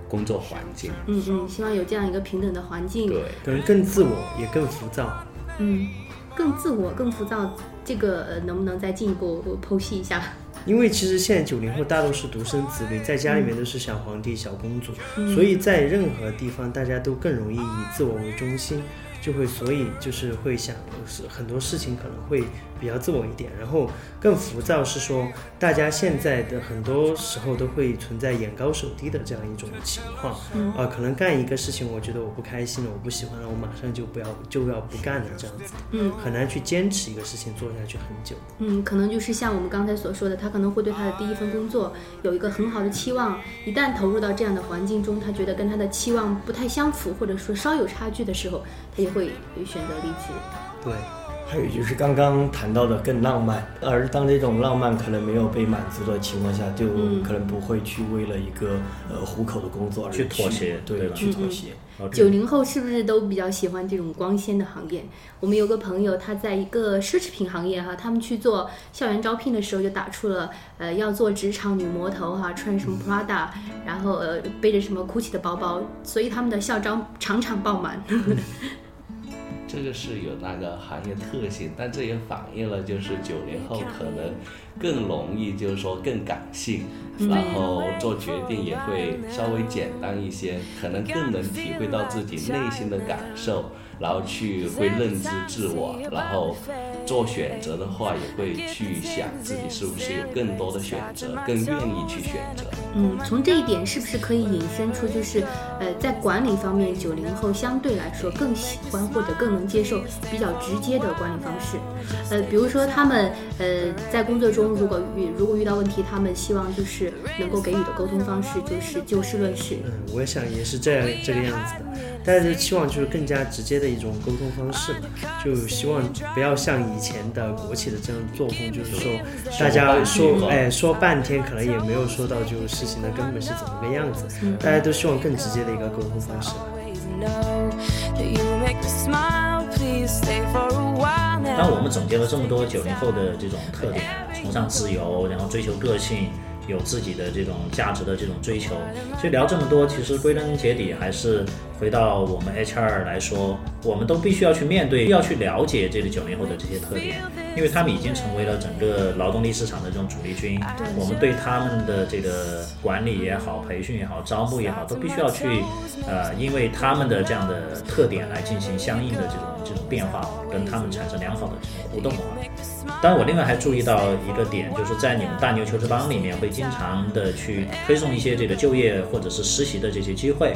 工作环境。嗯嗯，希望有这样一个平等的环境。对，可能更自我，也更浮躁。嗯，更自我、更浮躁，这个呃能不能再进一步剖析一下？因为其实现在九零后大多是独生子女，在家里面都是小皇帝、小公主，所以在任何地方大家都更容易以自我为中心，就会所以就是会想是很多事情可能会比较自我一点，然后更浮躁是说大家现在的很多时候都会存在眼高手低的这样一种情况，啊、可能干一个事情，我觉得我不开心了，我不喜欢了，我马上就不要就要不干了这样子，嗯很难去坚持一个事情做下去很久。嗯，可能就是像我们刚才所说的，他可能会对他的第一份工作有一个很好的期望，一旦投入到这样的环境中，他觉得跟他的期望不太相符，或者说稍有差距的时候，他就会选择离职。对。还有就是刚刚谈到的更浪漫，而当这种浪漫可能没有被满足的情况下，就嗯可能不会去为了一个呃糊口的工作而去妥协对对，吧去妥协。九零后是不是都比较喜欢这种光鲜的行业？我们有个朋友，他在一个奢侈品行业哈，他们去做校园招聘的时候就打出了呃要做职场女魔头哈，穿什么 Prada，然后呃背着什么 GUCCI 的包包，所以他们的校招场场爆满。这个是有那个行业特性，但这也反映了就是九零后可能更容易，就是说更感性，然后做决定也会稍微简单一些，可能更能体会到自己内心的感受，然后去会认知自我，然后做选择的话也会去想自己是不是有更多的选择，更愿意去选择。嗯，从这一点是不是可以引申出，就是呃，在管理方面，九零后相对来说更喜欢或者更能接受比较直接的管理方式。呃，比如说他们呃在工作中如果遇如果遇到问题，他们希望就是能够给予的沟通方式就是就事论事。嗯，我想也是这样这个样子的，大家就期望就是更加直接的一种沟通方式嘛，就希望不要像以前的国企的这样作风，就是说大家说哎说半天，可能也没有说到就事情的根本是怎么个样子，大家都希望更直接的一个沟通方式。当我们总结了这么多九零后的这种特点，崇尚自由，然后追求个性。有自己的这种价值的这种追求，所以聊这么多，其实归根结底还是回到我们 HR 来说，我们都必须要去面对，要去了解这个九零后的这些特点，因为他们已经成为了整个劳动力市场的这种主力军。我们对他们的这个管理也好、培训也好、招募也好，都必须要去，呃，因为他们的这样的特点来进行相应的这种这种变化，跟他们产生良好的这种互动啊。当然，我另外还注意到一个点，就是在你们大牛求职帮里面会经常的去推送一些这个就业或者是实习的这些机会。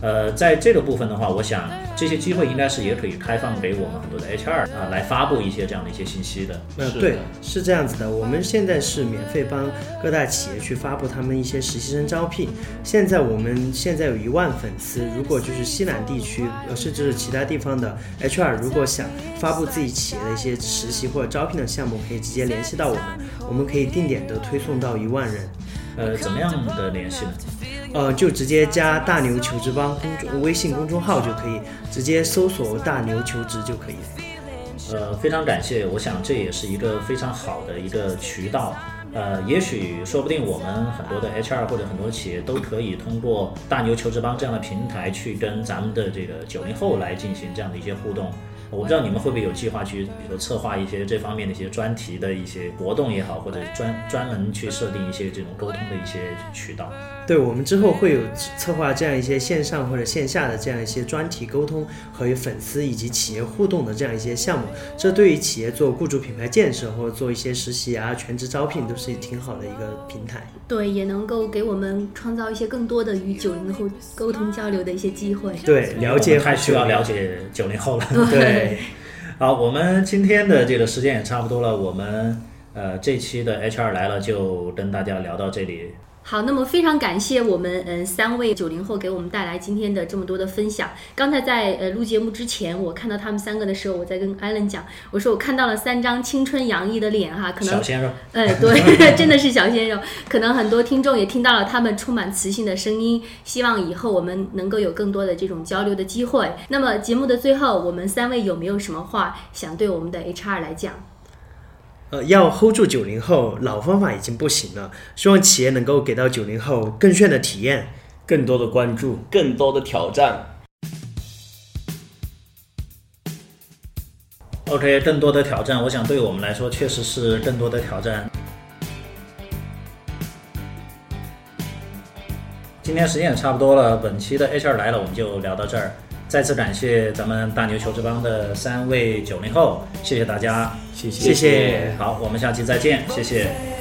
呃，在这个部分的话，我想这些机会应该是也可以开放给我们很多的 HR 啊、来发布一些这样的一些信息的。呃，是的对，是这样子的。我们现在是免费帮各大企业去发布他们一些实习生招聘。现在我们现在有一万粉丝，如果就是西南地区，呃，甚至是其他地方的 HR，如果想发布自己企业的一些实习或者招聘的项目，可以直接联系到我们，我们可以定点的推送到一万人。呃，怎么样的联系呢？呃，就直接加大牛求职帮公众微信公众号就可以，直接搜索大牛求职就可以。呃，非常感谢，我想这也是一个非常好的一个渠道。呃，也许说不定我们很多的 HR 或者很多企业都可以通过大牛求职帮这样的平台去跟咱们的这个九零后来进行这样的一些互动。我不知道你们会不会有计划去，比如说策划一些这方面的一些专题的一些活动也好，或者专专门去设定一些这种沟通的一些渠道。对我们之后会有策划这样一些线上或者线下的这样一些专题沟通和与粉丝以及企业互动的这样一些项目，这对于企业做雇主品牌建设或者做一些实习啊、全职招聘都是挺好的一个平台。对，也能够给我们创造一些更多的与九零后沟通交流的一些机会。对，了解我们太需要了解九零后了。<laughs> 对，好，我们今天的这个时间也差不多了，我们呃这期的 HR 来了就跟大家聊到这里。好，那么非常感谢我们嗯三位九零后给我们带来今天的这么多的分享。刚才在呃录节目之前，我看到他们三个的时候，我在跟艾伦讲，我说我看到了三张青春洋溢的脸哈，可能小鲜肉，哎，<laughs> 对，<laughs> 真的是小鲜肉。可能很多听众也听到了他们充满磁性的声音，希望以后我们能够有更多的这种交流的机会。那么节目的最后，我们三位有没有什么话想对我们的 HR 来讲？呃，要 hold 住九零后，老方法已经不行了。希望企业能够给到九零后更炫的体验。更多的关注。更多的挑战。OK，更多的挑战，我想对我们来说确实是更多的挑战。今天时间也差不多了，本期的 HR 来了，我们就聊到这儿。再次感谢咱们大牛求职帮的三位九零后，谢谢大家，谢谢谢谢。好，我们下期再见，谢谢。